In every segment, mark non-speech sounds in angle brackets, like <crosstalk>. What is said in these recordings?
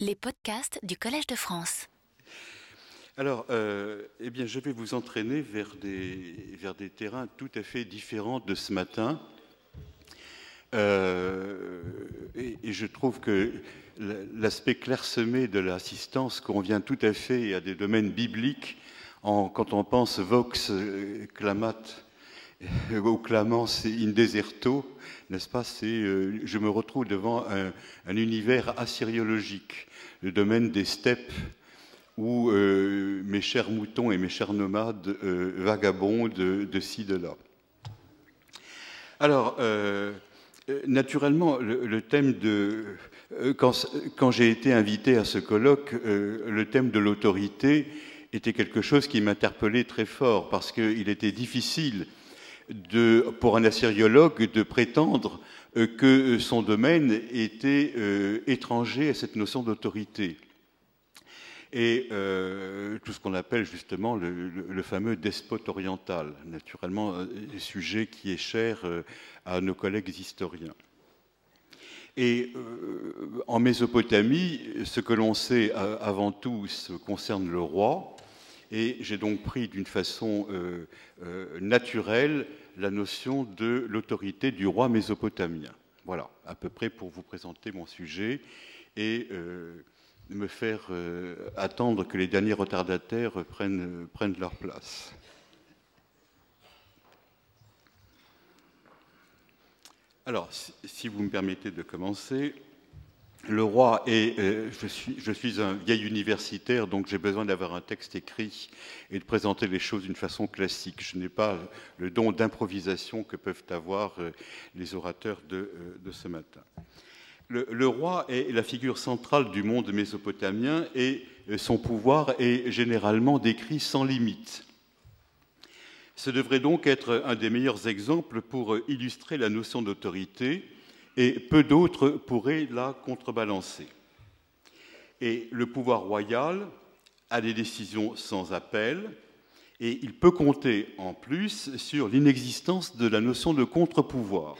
Les podcasts du Collège de France. Alors, euh, eh bien, je vais vous entraîner vers des, vers des terrains tout à fait différents de ce matin. Euh, et, je trouve que l'aspect clairsemé de l'assistance convient tout à fait à des domaines bibliques quand on pense vox clamat ou clamans in deserto, n'est-ce pas? C'est, euh, je me retrouve devant un, un, univers assyriologique, le domaine des steppes où euh, mes chers moutons et mes chers nomades euh, vagabondent de, de, ci, de là. Alors, euh, naturellement, le, le, thème de... Quand, quand j'ai été invité à ce colloque, le thème de l'autorité était quelque chose qui m'interpellait très fort parce qu'il était difficile pour un assyriologue de prétendre que son domaine était euh, étranger à cette notion d'autorité. Et euh, tout ce qu'on appelle justement le, fameux despote oriental, naturellement un sujet qui est cher euh, à nos collègues historiens. Et euh, en Mésopotamie, ce que l'on sait avant tout concerne le roi, et j'ai donc pris d'une façon euh, euh, naturelle la notion de l'autorité du roi mésopotamien. Voilà, à peu près pour vous présenter mon sujet et euh, me faire attendre que les derniers retardataires prennent, leur place. Alors, si vous me permettez de commencer, le roi est, euh, je, suis, je, suis, un vieil universitaire, donc j'ai besoin d'avoir un texte écrit et de présenter les choses d'une façon classique. Je n'ai pas le don d'improvisation que peuvent avoir euh, les orateurs de, euh, de ce matin. Le, le, roi est la figure centrale du monde mésopotamien et son pouvoir est généralement décrit sans limite. Ce devrait donc être un des meilleurs exemples pour illustrer la notion d'autorité et peu d'autres pourraient la contrebalancer. Et le pouvoir royal a des décisions sans appel et il peut compter en plus sur l'inexistence de la notion de contre-pouvoir,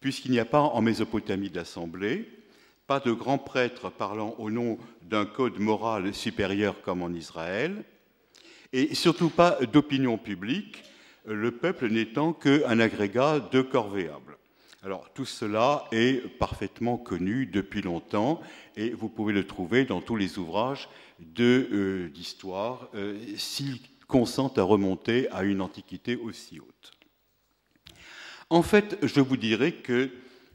puisqu'il n'y a pas en Mésopotamie d'assemblée, pas de grands prêtres parlant au nom d'un code moral supérieur comme en Israël, et surtout pas d'opinion publique, le peuple n'étant qu'un agrégat de corvéables. Alors tout cela est parfaitement connu depuis longtemps et vous pouvez le trouver dans tous les ouvrages d'histoire euh, euh, s'ils consentent à remonter à une antiquité aussi haute. En fait, je vous dirais que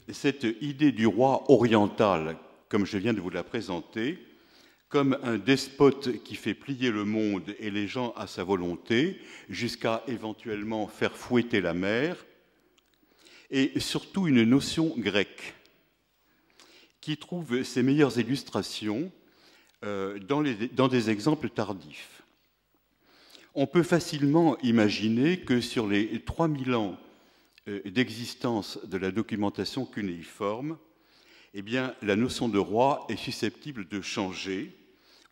cette idée du roi oriental, comme je viens de vous la présenter, comme un despote qui fait plier le monde et les gens à sa volonté, jusqu'à éventuellement faire fouetter la mer, et surtout une notion grecque qui trouve ses meilleures illustrations euh, dans, des exemples tardifs. On peut facilement imaginer que sur les 3000 ans euh, d'existence de la documentation cunéiforme, eh bien, la notion de roi est susceptible de changer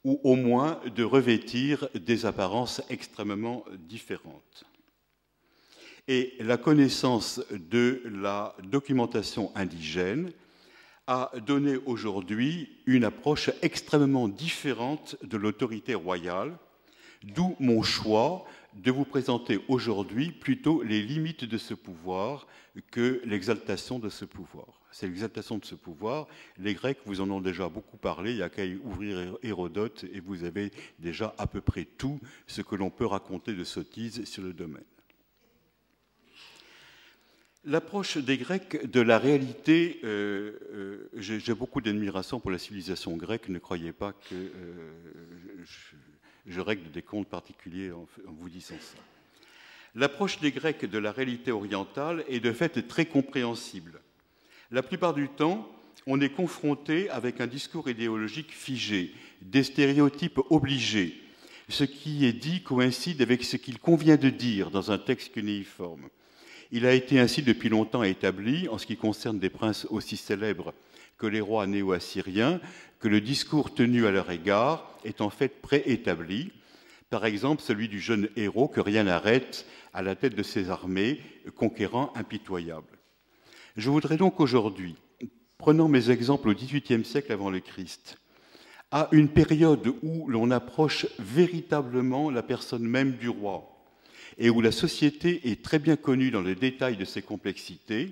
ou au moins de revêtir des apparences extrêmement différentes. Et la connaissance de la documentation indigène a donné aujourd'hui une approche extrêmement différente de l'autorité royale, d'où mon choix de vous présenter aujourd'hui plutôt les limites de ce pouvoir que l'exaltation de ce pouvoir. C'est l'exaltation de ce pouvoir. Les Grecs vous en ont déjà beaucoup parlé, il n'y a qu'à ouvrir Hérodote et vous avez déjà à peu près tout ce que l'on peut raconter de sottises sur le domaine. L'approche des Grecs de la réalité, euh, euh, j'ai beaucoup d'admiration pour la civilisation grecque, ne croyez pas que euh, je, règle des comptes particuliers en, en vous disant ça. L'approche des Grecs de la réalité orientale est de fait très compréhensible. La plupart du temps, on est confronté avec un discours idéologique figé, des stéréotypes obligés. Ce qui est dit coïncide avec ce qu'il convient de dire dans un texte cunéiforme. Il a été ainsi depuis longtemps établi, en ce qui concerne des princes aussi célèbres que les rois néo-assyriens, que le discours tenu à leur égard est en fait préétabli. Par exemple, celui du jeune héros que rien n'arrête à la tête de ses armées, conquérant impitoyable. Je voudrais donc aujourd'hui prenant mes exemples au XVIIIe siècle avant le Christ, à une période où l'on approche véritablement la personne même du roi et où la société est très bien connue dans les détails de ses complexités,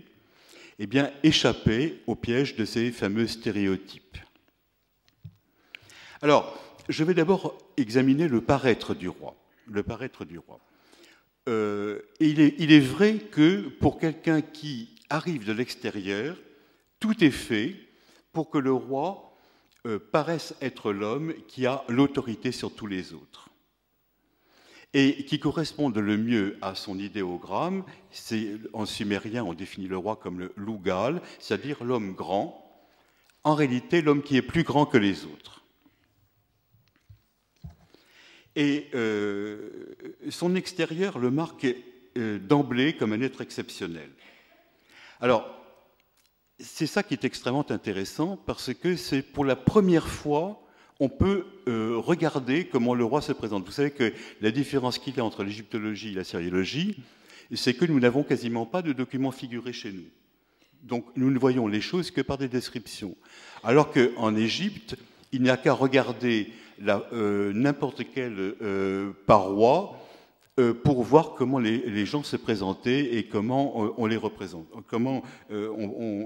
eh bien, échapper au piège de ces fameux stéréotypes. Alors, je vais d'abord examiner le paraître du roi. Le. Euh, il, est, il, est, vrai que pour quelqu'un qui arrive de l'extérieur, tout est fait pour que le roi euh, paraisse être l'homme qui a l'autorité sur tous les autres. Et qui corresponde le mieux à son idéogramme, en sumérien on définit le roi comme le lougal, c'est-à-dire l'homme grand, en réalité l'homme qui est plus grand que les autres. Et euh, son extérieur le marque euh, d'emblée comme un être exceptionnel. Alors, c'est ça qui est extrêmement intéressant parce que c'est pour la première fois on peut euh, regarder comment le roi se présente. Vous savez que la différence qu'il y a entre l'égyptologie et la syriologie, c'est que nous n'avons quasiment pas de documents figurés chez nous. Donc nous ne voyons les choses que par des descriptions. Alors qu'en Égypte, il n'y a qu'à regarder euh, n'importe quelle euh, paroi pour voir comment les, gens se présentaient et comment on les représente, comment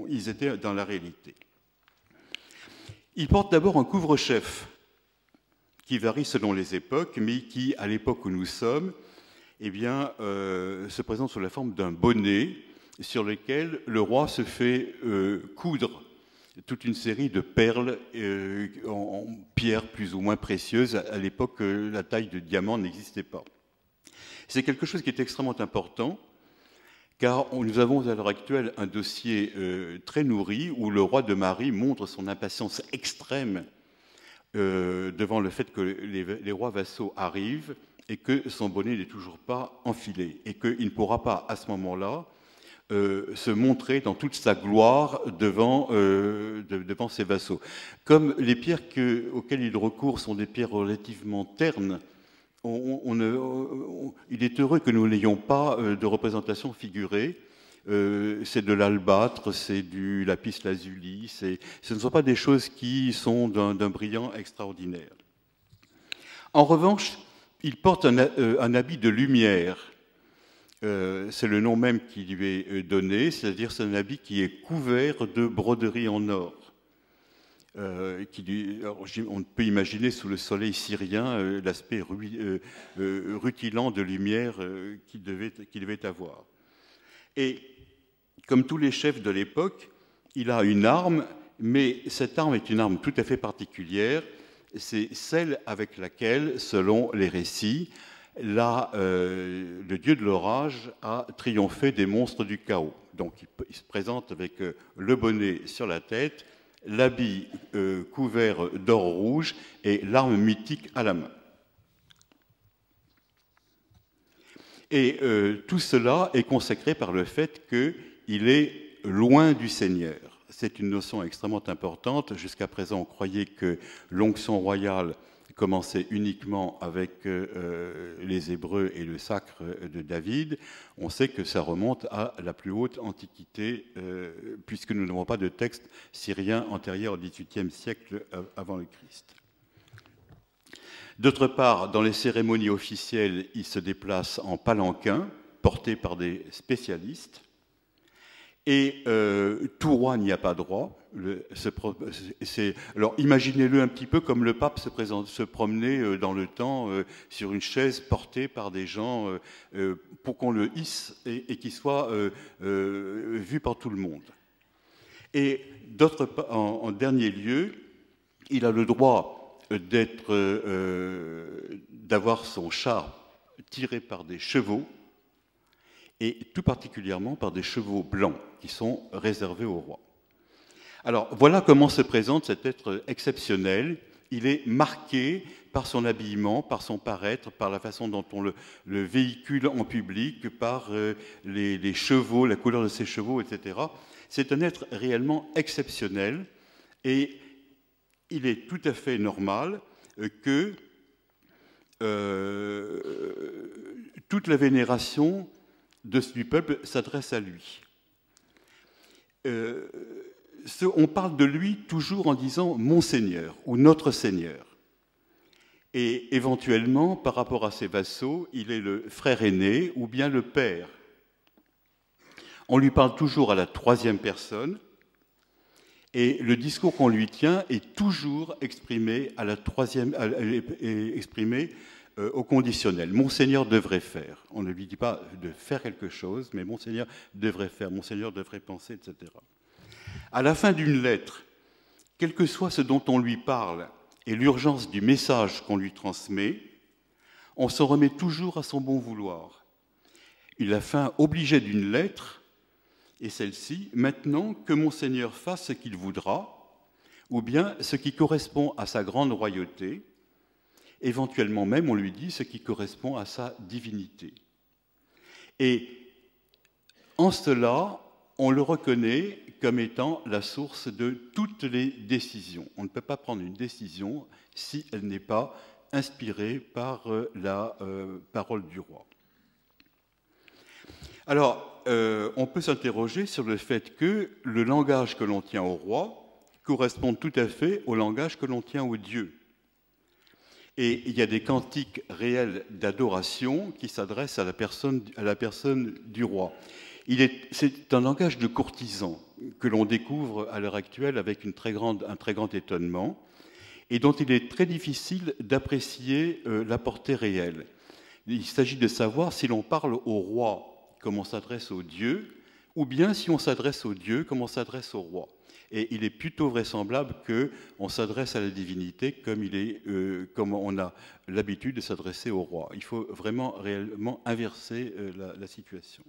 ils étaient dans la réalité. Il porte d'abord un couvre-chef qui varie selon les époques, mais qui, à l'époque où nous sommes, eh bien, se présente sous la forme d'un bonnet sur lequel le roi se fait coudre toute une série de perles euh, en, pierre plus ou moins précieuses. À, l'époque, euh, la taille de diamant n'existait pas. C'est quelque chose qui est extrêmement important, car nous avons à l'heure actuelle un dossier euh, très nourri où le roi de Marie montre son impatience extrême devant le fait que les, rois vassaux arrivent et que son bonnet n'est toujours pas enfilé, et qu'il ne pourra pas, à ce moment-là, euh, se montrer dans toute sa gloire euh, devant ses vassaux. Comme les pierres auxquelles il recourt sont des pierres relativement ternes, il est heureux que nous n'ayons pas euh, de représentation figurée. c'est de l'albâtre, c'est du lapis lazuli, ce ne sont pas des choses qui sont d'un brillant extraordinaire. En revanche, il porte un, un habit de lumière euh, c'est le nom même qui lui est euh, donné, c'est-à-dire c'est un habit qui est couvert de broderies en or. Euh, on peut imaginer sous le soleil syrien l'aspect rutilant de lumière qu'il devait, avoir. Et comme tous les chefs de l'époque, il a une arme, mais cette arme est une arme tout à fait particulière. C'est celle avec laquelle, selon les récits, euh, le dieu de l'orage a triomphé des monstres du chaos. Donc il, se présente avec euh, le bonnet sur la tête, l'habit euh, couvert d'or rouge et l'arme mythique à la main. Et tout cela est consacré par le fait qu'il est loin du Seigneur. C'est une notion extrêmement importante. Jusqu'à présent, on croyait que l'onction royale commençait uniquement avec euh, euh, les Hébreux et le sacre de David, on sait que ça remonte à la plus haute antiquité, euh, puisque nous n'avons pas de texte syrien antérieur au XVIIIe siècle avant le Christ. D'autre part, dans les cérémonies officielles, il se déplace en palanquin, porté par des spécialistes. Et tout roi n'y a pas droit alors imaginez-le un petit peu comme le pape se, présente, se promenait euh, dans le temps euh, sur une chaise portée par des gens euh, pour qu'on le hisse et, qu'il soit vu par tout le monde. Et en, dernier lieu, il a le droit d'avoir son char tiré par des chevaux et tout particulièrement par des chevaux blancs qui sont réservés au roi. Alors voilà comment se présente cet être exceptionnel. Il est marqué par son habillement, par son paraître, par la façon dont on le, véhicule en public, par euh, les, chevaux, la couleur de ses chevaux, etc. C'est un être réellement exceptionnel et il est tout à fait normal euh, que euh, toute la vénération de, du peuple s'adresse à lui on parle de lui toujours en disant Monseigneur ou Notre Seigneur. Et éventuellement, par rapport à ses vassaux, il est le frère aîné ou bien le père. On lui parle toujours à la troisième personne, et le discours qu'on lui tient est toujours exprimé à la troisième, exprimé euh, au conditionnel. Monseigneur devrait faire. On ne lui dit pas de faire quelque chose, mais Monseigneur devrait faire, Monseigneur devrait penser, etc. À la fin d'une lettre, quel que soit ce dont on lui parle et l'urgence du message qu'on lui transmet, on s'en remet toujours à son bon vouloir. Il a fin obligé d'une lettre, et celle-ci, maintenant que Monseigneur fasse ce qu'il voudra, ou bien ce qui correspond à sa grande royauté, éventuellement même on lui dit ce qui correspond à sa divinité. Et en cela, on le reconnaît comme étant la source de toutes les décisions. On ne peut pas prendre une décision si elle n'est pas inspirée par euh, la euh, parole du roi. Alors, euh, on peut s'interroger sur le fait que le langage que l'on tient au roi correspond tout à fait au langage que l'on tient au Dieu. Et il y a des cantiques réels d'adoration qui s'adressent à, la personne, à la personne du roi. C'est un langage de courtisan que l'on découvre à l'heure actuelle avec un très grand étonnement et dont il est très difficile d'apprécier euh, la portée réelle. Il s'agit de savoir si l'on parle au roi comme on s'adresse au Dieu, ou bien si on s'adresse au Dieu comme on s'adresse au roi. Et il est plutôt vraisemblable qu'on s'adresse à la divinité euh, comme on a l'habitude de s'adresser au roi. Il faut vraiment réellement inverser euh, la situation.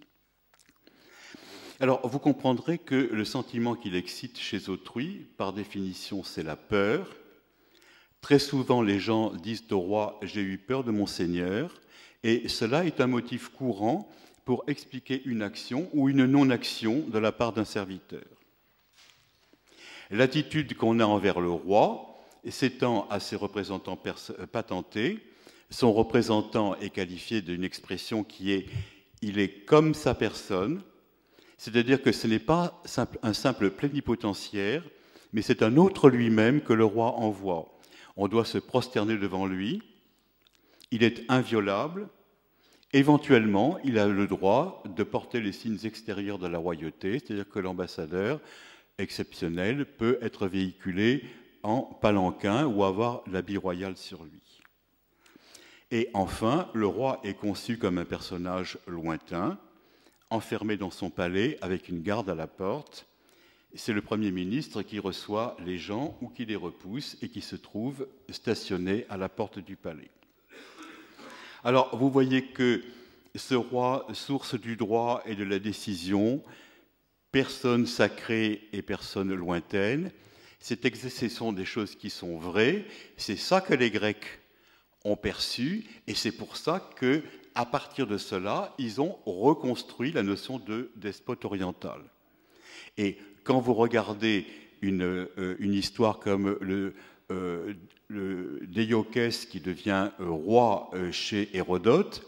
Alors, vous comprendrez que le sentiment qu'il excite chez autrui, par définition, c'est la peur. Très souvent, les gens disent au roi J'ai eu peur de mon Seigneur, et cela est un motif courant pour expliquer une action ou une non-action de la part d'un serviteur. L'attitude qu'on a envers le roi s'étend à ses représentants patentés. Son représentant est qualifié d'une expression qui est il est comme sa personne, c'est-à-dire que ce n'est pas un simple plénipotentiaire, mais c'est un autre lui-même que le roi envoie. On doit se prosterner devant lui, il est inviolable, éventuellement il a le droit de porter les signes extérieurs de la royauté, c'est-à-dire que l'ambassadeur exceptionnel peut être véhiculé en palanquin ou avoir l'habit royal sur lui. Et enfin, le roi est conçu comme un personnage lointain, enfermé dans son palais avec une garde à la porte. C'est le Premier ministre qui reçoit les gens ou qui les repousse et qui se trouve stationné à la porte du palais. Alors, vous voyez que ce roi, source du droit et de la décision, personne sacrée et personne lointaine. Ce sont des choses qui sont vraies. C'est ça que les Grecs ont perçu, et c'est pour ça que, à partir de cela, ils ont reconstruit la notion de despote oriental. Et quand vous regardez une, euh, histoire comme le, euh, qui devient euh, roi euh, chez Hérodote,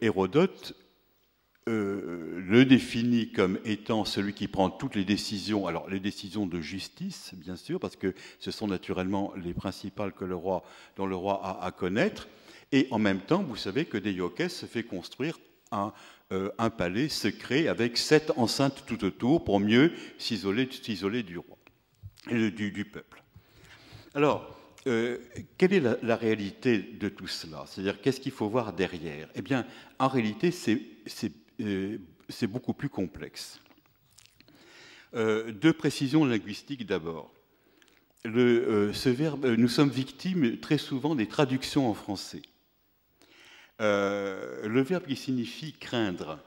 Hérodote euh, le définit comme étant celui qui prend toutes les décisions, alors les décisions de justice, bien sûr, parce que ce sont naturellement les principales que le roi, dont le roi a à connaître, et en même temps, vous savez que Déiocès se fait construire un, palais secret avec sept enceintes tout autour pour mieux s'isoler du roi du, du peuple. Alors, euh, quelle est la, réalité de tout cela? C'est-à-dire, qu'est-ce qu'il faut voir derrière? Eh bien, en réalité, c'est c'est beaucoup plus complexe. Euh, deux précisions linguistiques d'abord. Euh, ce verbe, nous sommes victimes très souvent des traductions en français. Euh, le verbe qui signifie craindre,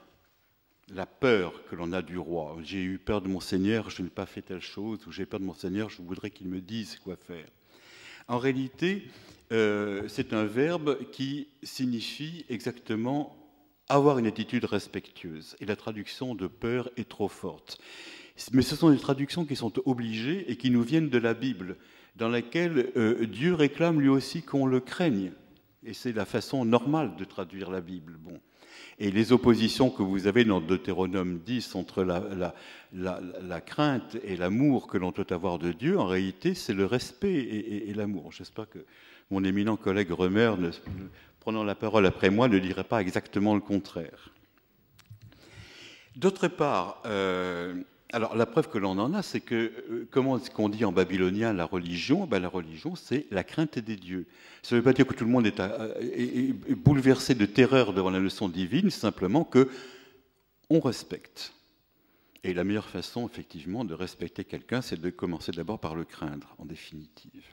la peur que l'on a du roi. J'ai eu peur de mon Seigneur, je n'ai pas fait telle chose, ou j'ai peur de mon Seigneur, je voudrais qu'il me dise quoi faire. En réalité, c'est un verbe qui signifie exactement avoir une attitude respectueuse. Et la traduction de peur est trop forte. Mais ce sont des traductions qui sont obligées et qui nous viennent de la Bible, dans laquelle euh, Dieu réclame lui aussi qu'on le craigne. Et c'est la façon normale de traduire la Bible. Bon. Et les oppositions que vous avez dans Deutéronome 10 entre la, crainte et l'amour que l'on doit avoir de Dieu, en réalité, c'est le respect et, l'amour. J'espère que mon éminent collègue Remer, prenant la parole après moi, ne dirait pas exactement le contraire. D'autre part, euh, alors la preuve que l'on en a, c'est que, euh, comment est-ce qu'on dit en babylonien la religion? Ben, La religion, c'est la crainte des dieux. Ça ne veut pas dire que tout le monde est, bouleversé de terreur devant la leçon divine, simplement que on respecte. Et la meilleure façon, effectivement, de respecter quelqu'un, c'est de commencer d'abord par le craindre, en définitive.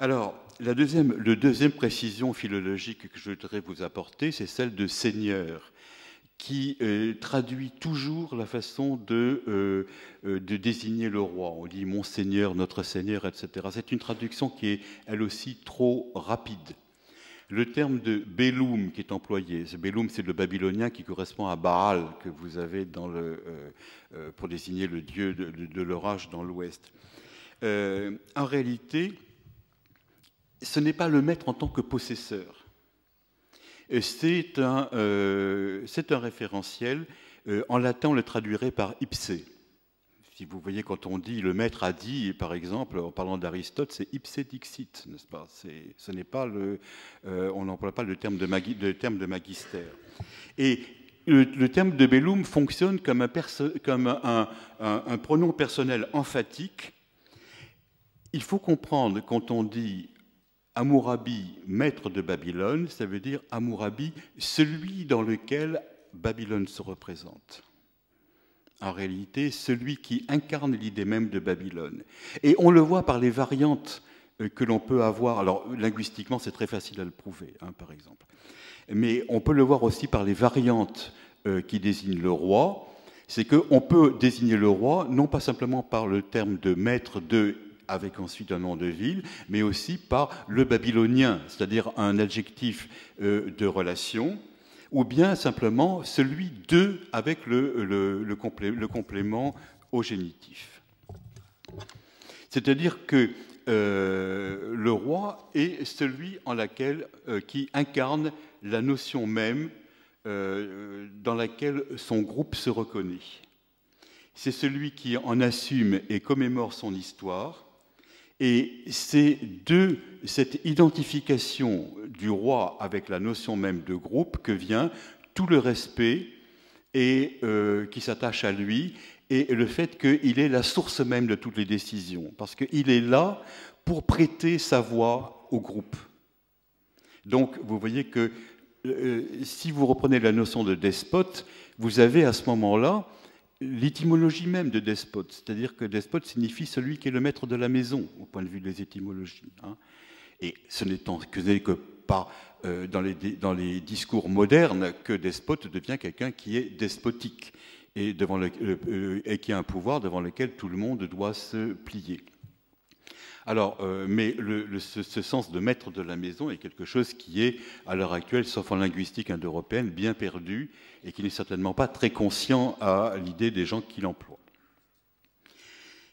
Alors, la deuxième, le deuxième précision philologique que je voudrais vous apporter, c'est celle de Seigneur qui euh, traduit toujours la façon de, euh, euh, de, désigner le roi. On dit mon Seigneur, notre Seigneur, etc. C'est une traduction qui est elle aussi trop rapide. Le terme de Belum qui est employé, ce Belum c'est le babylonien qui correspond à Baal que vous avez le, pour désigner le dieu de, de l'orage dans l'ouest. en réalité, ce n'est pas le maître en tant que possesseur c'est un, euh, un, référentiel. Euh, en latin, on le traduirait par ipse. Si vous voyez, quand on dit le maître a dit, par exemple, en parlant d'Aristote, c'est ipse dixit, n'est-ce pas? Ce euh, on n'emploie pas le terme de, de magistère. Et le, terme de bellum fonctionne comme un, un pronom personnel emphatique. Il faut comprendre quand on dit Amourabi, maître de Babylone, ça veut dire Amourabi, celui dans lequel Babylone se représente. En réalité, celui qui incarne l'idée même de Babylone. Et on le voit par les variantes euh, que l'on peut avoir. Alors, linguistiquement, c'est très facile à le prouver, hein, par exemple. Mais on peut le voir aussi par les variantes euh, qui désignent le roi. C'est qu'on peut désigner le roi non pas simplement par le terme de maître de avec ensuite un nom de ville, mais aussi par le babylonien, c'est-à-dire un adjectif euh, de relation, ou bien simplement celui de avec le, le, complément au génitif. C'est-à-dire que euh, le roi est celui en laquelle, euh, qui incarne la notion même dans laquelle son groupe se reconnaît. C'est celui qui en assume et commémore son histoire, et c'est de cette identification du roi avec la notion même de groupe que vient tout le respect et, euh, qui s'attache à lui et le fait qu'il est la source même de toutes les décisions, parce qu'il est là pour prêter sa voix au groupe. Donc vous voyez que euh, si vous reprenez la notion de despote, vous avez à ce moment-là l'étymologie même de despote, c'est-à-dire que despote signifie celui qui est le maître de la maison, au point de vue des étymologies. Hein. Et ce n'est que, pas euh, dans, les, discours modernes que despote devient quelqu'un qui est despotique euh, et qui a un pouvoir devant lequel tout le monde doit se plier. Alors, euh, mais ce, sens de maître de la maison est quelque chose qui est, à l'heure actuelle, sauf en linguistique indo-européenne, bien perdu et qui n'est certainement pas très conscient à l'idée des gens qui l'emploient.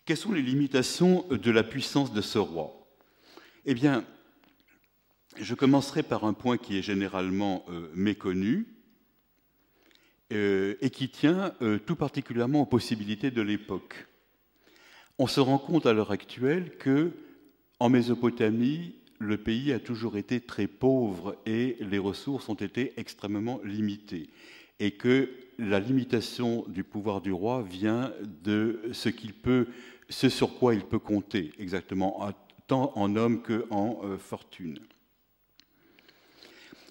Quelles sont les limitations de la puissance de ce roi? Eh bien, je commencerai par un point qui est généralement euh, méconnu euh, et qui tient tout particulièrement aux possibilités de l'époque. On se rend compte à l'heure actuelle que en Mésopotamie, le pays a toujours été très pauvre et les ressources ont été extrêmement limitées. Et que la limitation du pouvoir du roi vient de ce qu'il peut, ce sur quoi il peut compter exactement, tant en homme qu'en euh, fortune.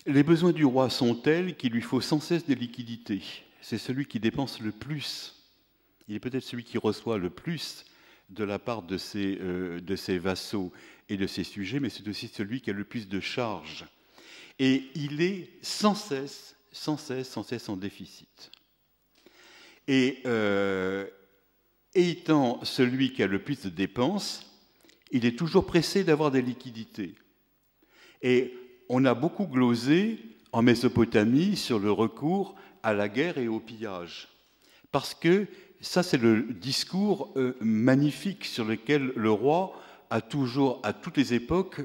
Les besoins du roi sont tels qu'il lui faut sans cesse des liquidités. C'est celui qui dépense le plus. Il est peut-être celui qui reçoit le plus de la part de ses, euh, de ses vassaux et de ses sujets, mais c'est aussi celui qui a le plus de charges. Et il est sans cesse, sans cesse, sans cesse en déficit. Et euh, étant celui qui a le plus de dépenses, il est toujours pressé d'avoir des liquidités. Et on a beaucoup glosé en Mésopotamie sur le recours à la guerre et au pillage. Parce que ça, c'est le discours euh, magnifique sur lequel le roi a toujours, à toutes les époques,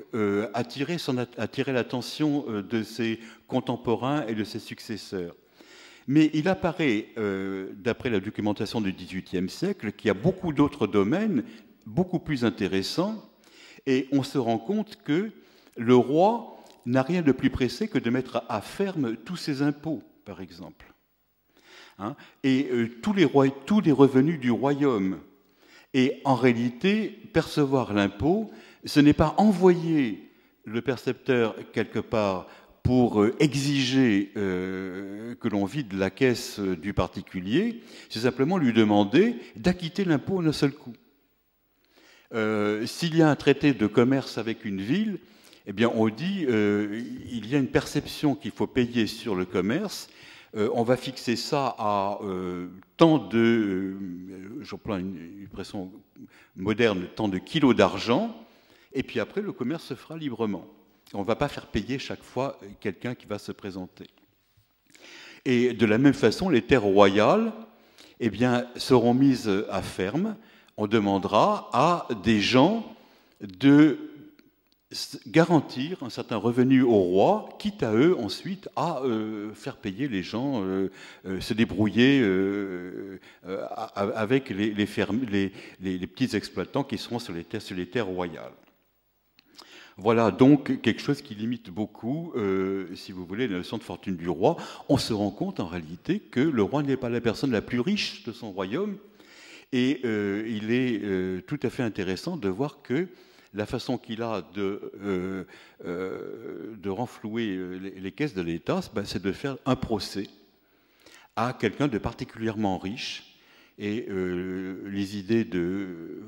attiré, attiré l'attention de ses contemporains et de ses successeurs. Mais il apparaît, d'après la documentation du XVIIIe siècle, qu'il y a beaucoup d'autres domaines beaucoup plus intéressants, et on se rend compte que le roi n'a rien de plus pressé que de mettre à ferme tous ses impôts, par exemple. Hein, et euh, tous, les revenus du royaume. Et en réalité, percevoir l'impôt, ce n'est pas envoyer le percepteur quelque part pour euh, exiger euh, que l'on vide la caisse du particulier, c'est simplement lui demander d'acquitter l'impôt d'un seul coup. S'il y a un traité de commerce avec une ville, eh bien, on dit il y a une perception qu'il faut payer sur le commerce. Euh, on va fixer ça à euh, tant de, j'emploie une expression moderne, tant de kilos d'argent, et puis après le commerce se fera librement. On ne va pas faire payer chaque fois quelqu'un qui va se présenter. Et de la même façon, les terres royales eh seront mises à ferme. On demandera à des gens de garantir un certain revenu au roi, quitte à eux ensuite à euh, faire payer les gens, euh, euh, se débrouiller avec les, les, petits exploitants qui seront sur les terres royales. Voilà donc quelque chose qui limite beaucoup, si vous voulez, la notion de fortune du roi. On se rend compte en réalité que le roi n'est pas la personne la plus riche de son royaume, et il est tout à fait intéressant de voir que la façon qu'il a de, euh, euh, renflouer euh, les, caisses de l'État, ben, c'est de faire un procès à quelqu'un de particulièrement riche. Et les idées de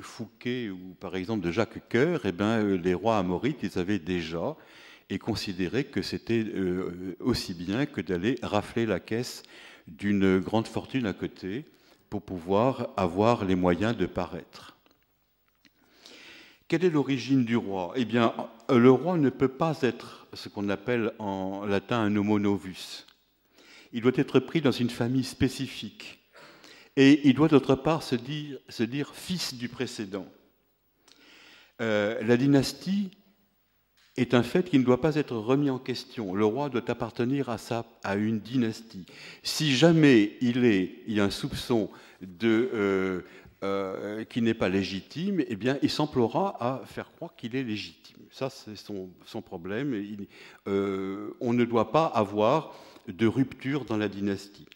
Fouquet ou par exemple de Jacques Coeur, eh ben, les rois amorites, ils avaient déjà et considéré que c'était aussi bien que d'aller rafler la caisse d'une grande fortune à côté pour pouvoir avoir les moyens de paraître. Quelle est l'origine du roi? Eh bien, le roi ne peut pas être ce qu'on appelle en latin un homo novus. Il doit être pris dans une famille spécifique. Et il doit d'autre part se dire, se dire, fils du précédent. Euh, la dynastie est un fait qui ne doit pas être remis en question. Le roi doit appartenir à, une dynastie. Si jamais il, est, y a un soupçon de, euh, euh, qui n'est pas légitime, eh bien, il s'emploiera à faire croire qu'il est légitime. Ça, c'est son, problème. Euh, on ne doit pas avoir de rupture dans la dynastie.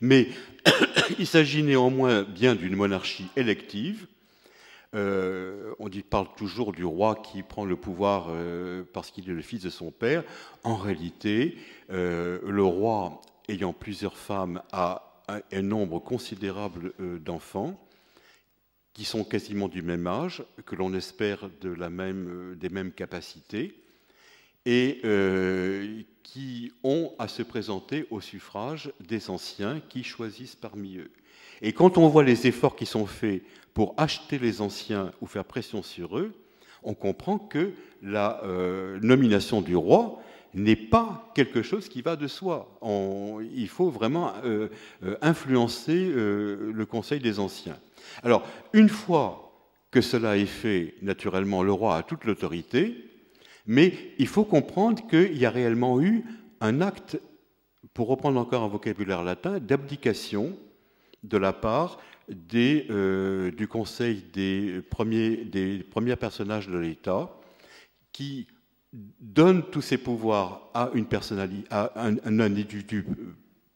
Mais <coughs> il s'agit néanmoins bien d'une monarchie élective. Euh, on dit, parle toujours du roi qui prend le pouvoir parce qu'il est le fils de son père. En réalité, le roi ayant plusieurs femmes a un nombre considérable euh, d'enfants qui sont quasiment du même âge, que l'on espère de la même, euh, des mêmes capacités, et euh, qui ont à se présenter au suffrage des anciens qui choisissent parmi eux. Et quand on voit les efforts qui sont faits pour acheter les anciens ou faire pression sur eux, on comprend que la nomination du roi n'est pas quelque chose qui va de soi. il faut vraiment euh, euh, influencer euh, le Conseil des Anciens. Alors, une fois que cela est fait, naturellement, le roi a toute l'autorité, mais il faut comprendre qu'il y a réellement eu un acte, pour reprendre encore un vocabulaire latin, d'abdication de la part des, du Conseil des premiers, des premiers personnages de l'État qui donne tous ses pouvoirs à une personnalité, à un, individu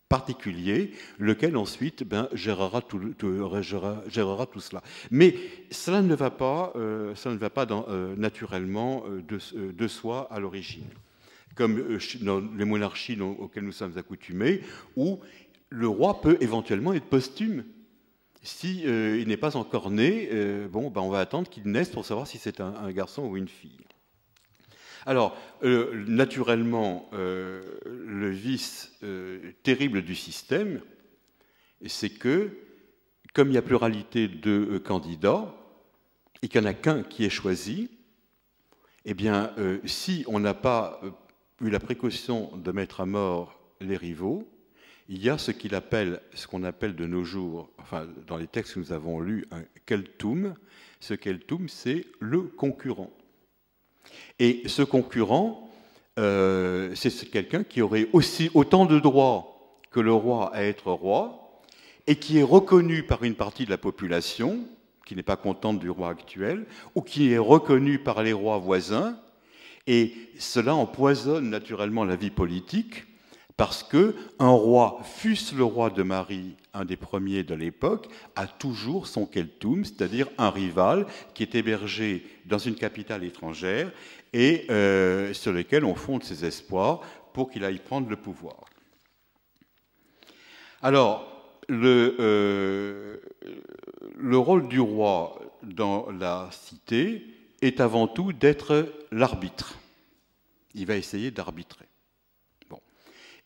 particulier, lequel ensuite ben, gérera, tout, gérera, tout, cela. Mais cela ne va pas, euh, ne va pas euh, naturellement euh, de, soi à l'origine, comme dans les monarchies auxquelles nous sommes accoutumés, où le roi peut éventuellement être posthume. Si n'est pas encore né, bon, ben, on va attendre qu'il naisse pour savoir si c'est un garçon ou une fille. Alors, euh, naturellement, euh, le vice euh, terrible du système, c'est que, comme il y a pluralité de candidats, et qu'il n'y en a qu'un qui est choisi, eh bien, si on n'a pas eu la précaution de mettre à mort les rivaux, il y a ce qu'il appelle, qu'on appelle de nos jours, enfin, dans les textes que nous avons lus, un keltum, Ce keltum, c'est le concurrent. Et ce concurrent, euh, c'est quelqu'un qui aurait aussi autant de droits que le roi à être roi, et qui est reconnu par une partie de la population, qui n'est pas contente du roi actuel, ou qui est reconnu par les rois voisins, et cela empoisonne naturellement la vie politique, parce que un roi, fût-ce le roi de Marie, un des premiers de l'époque, a toujours son keltum, c'est-à-dire un rival qui est hébergé dans une capitale étrangère et euh, sur lequel on fonde ses espoirs pour qu'il aille prendre le pouvoir. Alors, euh, le rôle du roi dans la cité est avant tout d'être l'arbitre. Il va essayer d'arbitrer.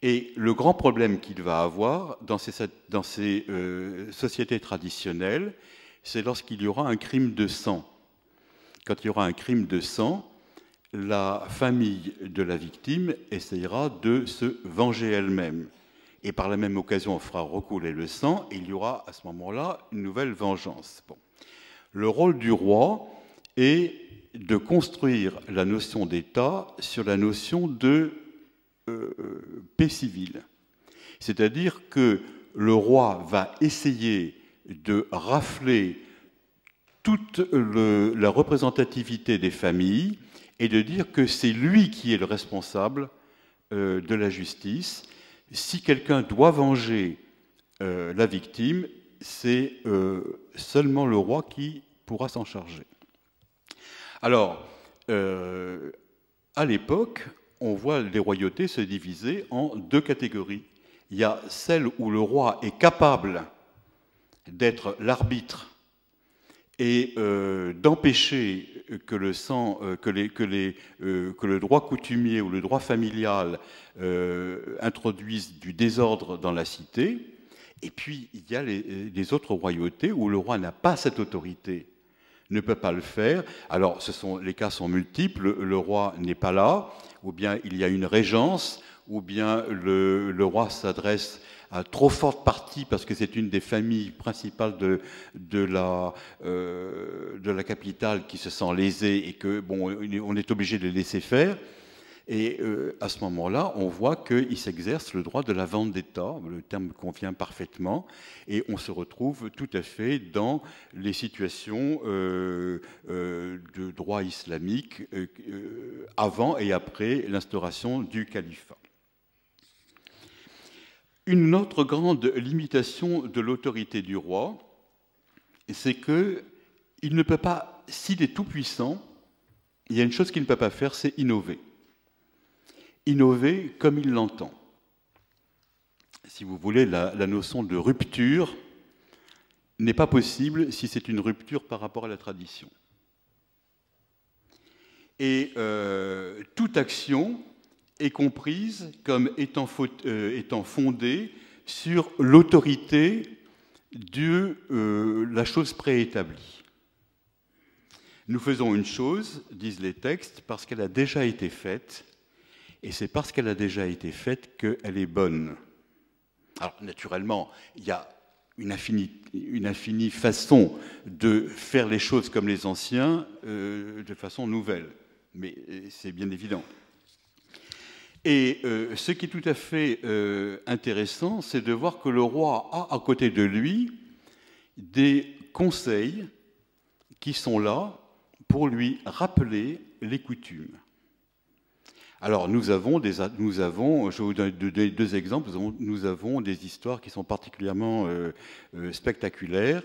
Et le grand problème qu'il va avoir dans ces, euh, sociétés traditionnelles, c'est lorsqu'il y aura un crime de sang. Quand il y aura un crime de sang, la famille de la victime essayera de se venger elle-même. Et par la même occasion, on fera recouler le sang, et il y aura à ce moment-là une nouvelle vengeance. Bon. Le rôle du roi est de construire la notion d'État sur la notion de paix civile. C'est-à-dire que le roi va essayer de rafler toute la représentativité des familles et de dire que c'est lui qui est le responsable euh, de la justice. Si quelqu'un doit venger euh, la victime, c'est seulement le roi qui pourra s'en charger. Alors, euh, à l'époque, on voit les royautés se diviser en deux catégories. Il y a celle où le roi est capable d'être l'arbitre et euh, d'empêcher que le euh, droit coutumier ou le droit familial introduisent du désordre dans la cité. Et puis il y a les autres royautés où le roi n'a pas cette autorité ne peut pas le faire. Alors, les cas sont multiples. Le roi n'est pas là, ou bien il y a une régence, ou bien le, roi s'adresse à trop forte partie parce que c'est une des familles principales de, de, la, euh, de la capitale qui se sent lésée et que bon, on est obligé de laisser faire. Et euh, à ce moment-là, on voit qu'il s'exerce le droit de la vente d'État, le terme convient parfaitement, et on se retrouve tout à fait dans les situations euh, euh, de droit islamique avant et après l'instauration du califat. Une autre grande limitation de l'autorité du roi, c'est qu'il ne peut pas, s'il est tout puissant, il y a une chose qu'il ne peut pas faire, c'est innover innover comme il l'entend. Si vous voulez, la, notion de rupture n'est pas possible si c'est une rupture par rapport à la tradition. Et euh, toute action est comprise comme étant, euh, fondée sur l'autorité de euh, la chose préétablie. Nous faisons une chose, disent les textes, parce qu'elle a déjà été faite, et c'est parce qu'elle a déjà été faite qu'elle est bonne. Alors, naturellement, il y a une infinie, façon de faire les choses comme les anciens, euh, de façon nouvelle. Mais euh, c'est bien évident. Et euh, ce qui est tout à fait intéressant, c'est de voir que le roi a à côté de lui des conseils qui sont là pour lui rappeler les coutumes. Alors nous avons, je vous donne deux, exemples, nous avons, des histoires qui sont particulièrement euh, euh, spectaculaires.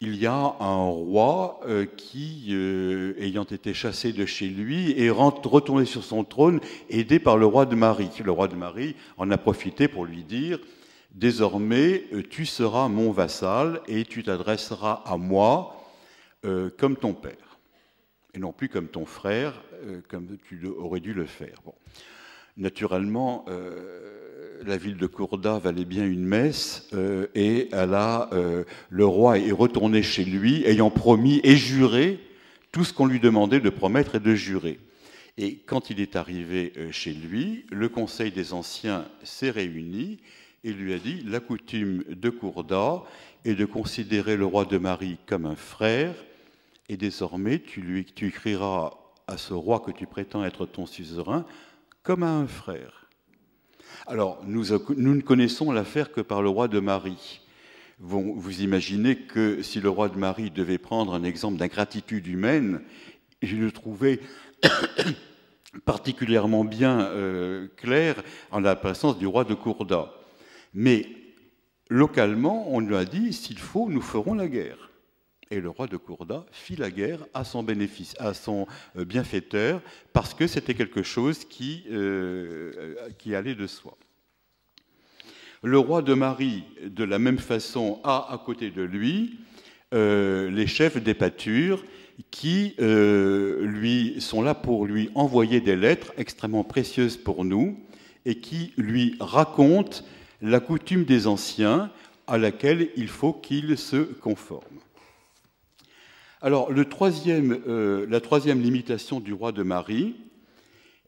Il y a un roi euh, qui, ayant été chassé de chez lui, est retourné sur son trône, aidé par le roi de Marie. Le roi de Marie en a profité pour lui dire, désormais, tu seras mon vassal et tu t'adresseras à moi comme ton père et non plus comme ton frère, euh, comme tu aurais dû le faire. Bon. Naturellement, euh, la ville de Courda valait bien une messe euh, et elle le roi est retourné chez lui ayant promis et juré tout ce qu'on lui demandait de promettre et de jurer. Et quand il est arrivé chez lui, le Conseil des Anciens s'est réuni et lui a dit la coutume de Courda est de considérer le roi de Marie comme un frère et désormais tu, lui, tu écriras à ce roi que tu prétends être ton suzerain comme à un frère. Alors, nous, ne connaissons l'affaire que par le roi de Marie. Vous, vous, imaginez que si le roi de Marie devait prendre un exemple d'ingratitude humaine, je le trouvais <coughs> particulièrement bien euh, clair en la présence du roi de Courda. Mais localement, on lui a dit, s'il faut, nous ferons la guerre. Et le roi de Courda fit la guerre à son bénéfice, à son euh, bienfaiteur, parce que c'était quelque chose qui, euh, qui allait de soi. Le roi de Marie, de la même façon, a à côté de lui euh, les chefs des pâtures qui lui sont là pour lui envoyer des lettres extrêmement précieuses pour nous et qui lui racontent la coutume des anciens à laquelle il faut qu'il se conforme. Alors, euh, la troisième limitation du roi de Marie,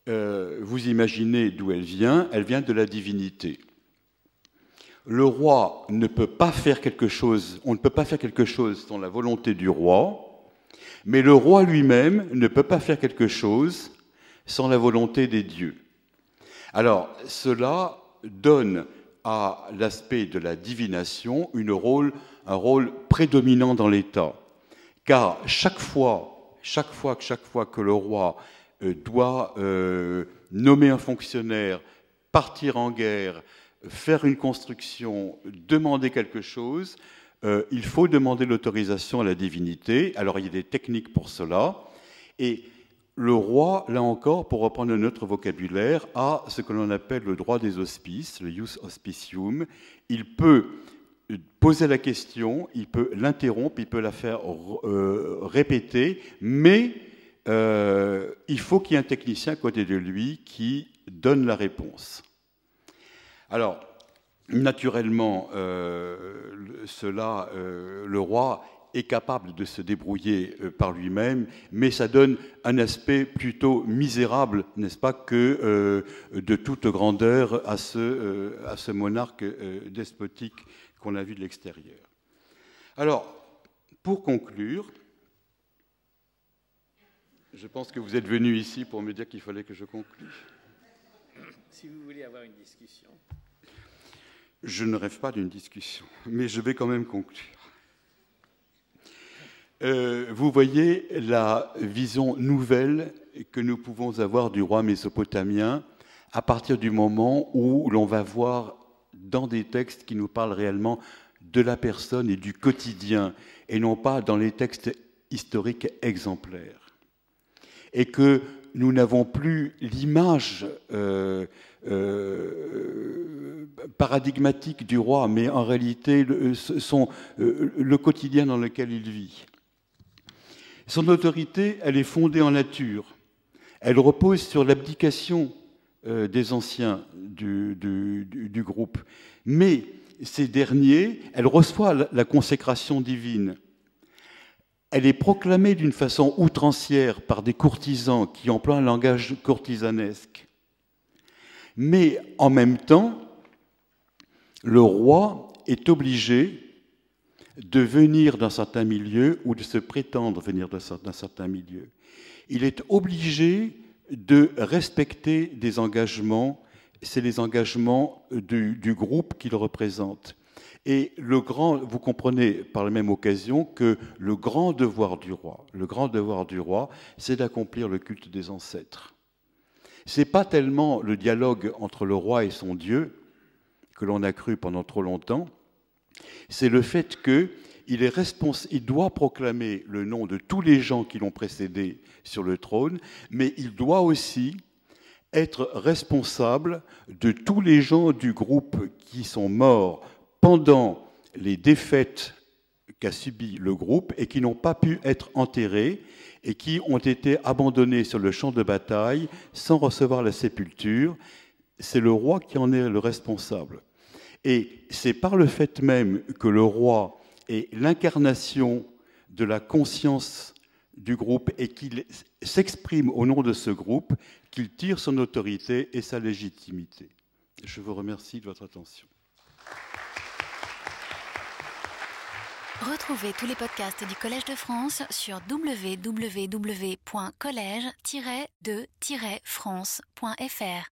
vous imaginez d'où elle vient, elle vient de la divinité le roi ne peut pas faire quelque chose, on ne peut pas faire quelque chose sans la volonté du roi, mais le roi lui-même ne peut pas faire quelque chose sans la volonté des dieux. Alors, cela donne à l'aspect de la divination un rôle prédominant dans l'État. Car chaque fois, chaque fois, que le roi euh, doit euh, nommer un fonctionnaire, partir en guerre, faire une construction, demander quelque chose, euh, il faut demander l'autorisation à la divinité. Alors il y a des techniques pour cela. Et le roi, là encore, pour reprendre notre vocabulaire, a ce que l'on appelle le droit des auspices, le jus auspicium. Il peut poser la question, il peut l'interrompre, il peut la faire euh, répéter, mais euh, il faut qu'il y ait un technicien à côté de lui qui donne la réponse. Alors, naturellement, euh, cela, le roi est capable de se débrouiller par lui-même, mais ça donne un aspect plutôt misérable, n'est-ce pas, que de toute grandeur à ce, à ce monarque despotique qu'on a vu de l'extérieur. Alors, pour conclure, je pense que vous êtes venu ici pour me dire qu'il fallait que je conclue. Si vous voulez avoir une discussion. Je ne rêve pas d'une discussion, mais je vais quand même conclure. Euh, vous voyez la vision nouvelle que nous pouvons avoir du roi mésopotamien à partir du moment où l'on va voir dans des textes qui nous parlent réellement de la personne et du quotidien, et non pas dans les textes historiques exemplaires. Et que nous n'avons plus l'image euh, euh, paradigmatique du roi, mais en réalité le, euh, le quotidien dans lequel il vit. Son autorité, elle est fondée en nature. Elle repose sur l'abdication des anciens du, du, du, groupe. Mais ces derniers, elle reçoit la consécration divine elle est proclamée d'une façon outrancière par des courtisans qui emploient un langage courtisanesque. Mais en même temps, le roi est obligé de venir d'un certain milieu ou de se prétendre venir d'un certain milieu. Il est obligé de respecter des engagements, c'est les engagements du, groupe qu'il représente. Et le grand, vous comprenez par la même occasion que le grand devoir du roi, le grand devoir du roi, c'est d'accomplir le culte des ancêtres. C'est pas tellement le dialogue entre le roi et son Dieu que l'on a cru pendant trop longtemps, c'est le fait que il, doit proclamer le nom de tous les gens qui l'ont précédé sur le trône, mais il doit aussi être responsable de tous les gens du groupe qui sont morts pendant les défaites qu'a subi le groupe et qui n'ont pas pu être enterrés et qui ont été abandonnés sur le champ de bataille sans recevoir la sépulture, c'est le roi qui en est le responsable. Et c'est par le fait même que le roi est l'incarnation de la conscience du groupe et qu'il s'exprime au nom de ce groupe qu'il tire son autorité et sa légitimité. Je vous remercie de votre attention. Retrouvez tous les podcasts du Collège de France sur www.collège-de-france.fr.